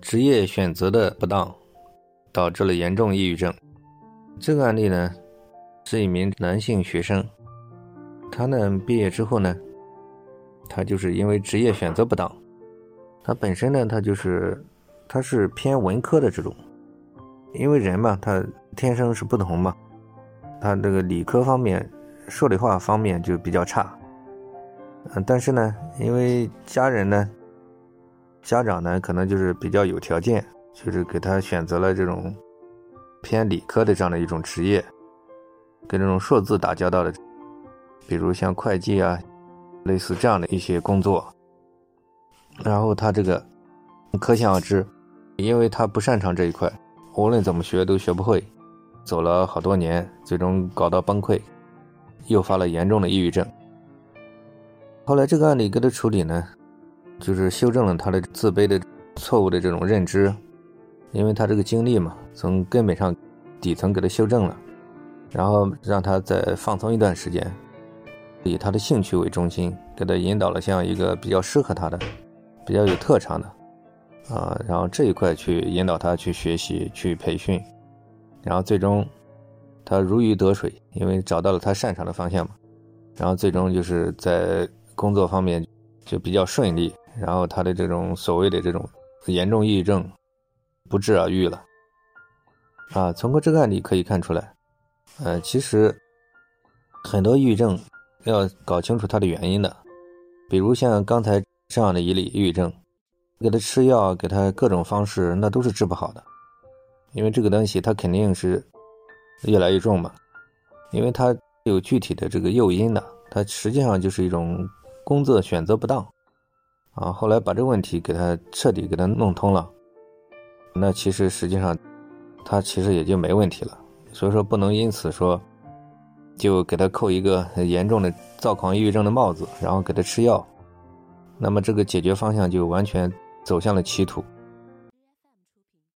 职业选择的不当，导致了严重抑郁症。这个案例呢，是一名男性学生，他呢毕业之后呢，他就是因为职业选择不当，他本身呢他就是他是偏文科的这种，因为人嘛他天生是不同嘛，他这个理科方面、数理化方面就比较差，嗯，但是呢，因为家人呢。家长呢，可能就是比较有条件，就是给他选择了这种偏理科的这样的一种职业，跟这种数字打交道的，比如像会计啊，类似这样的一些工作。然后他这个可想而知，因为他不擅长这一块，无论怎么学都学不会，走了好多年，最终搞到崩溃，诱发了严重的抑郁症。后来这个案例给他处理呢？就是修正了他的自卑的错误的这种认知，因为他这个经历嘛，从根本上底层给他修正了，然后让他再放松一段时间，以他的兴趣为中心，给他引导了像一个比较适合他的、比较有特长的啊，然后这一块去引导他去学习、去培训，然后最终他如鱼得水，因为找到了他擅长的方向嘛，然后最终就是在工作方面就比较顺利。然后他的这种所谓的这种严重抑郁症不治而愈了，啊，从过这个案例可以看出来，呃，其实很多抑郁症要搞清楚它的原因的，比如像刚才这样的一例抑郁症，给他吃药，给他各种方式，那都是治不好的，因为这个东西它肯定是越来越重嘛，因为它有具体的这个诱因的，它实际上就是一种工作选择不当。啊，后来把这个问题给他彻底给他弄通了，那其实实际上，他其实也就没问题了。所以说不能因此说，就给他扣一个严重的躁狂抑郁症的帽子，然后给他吃药，那么这个解决方向就完全走向了歧途。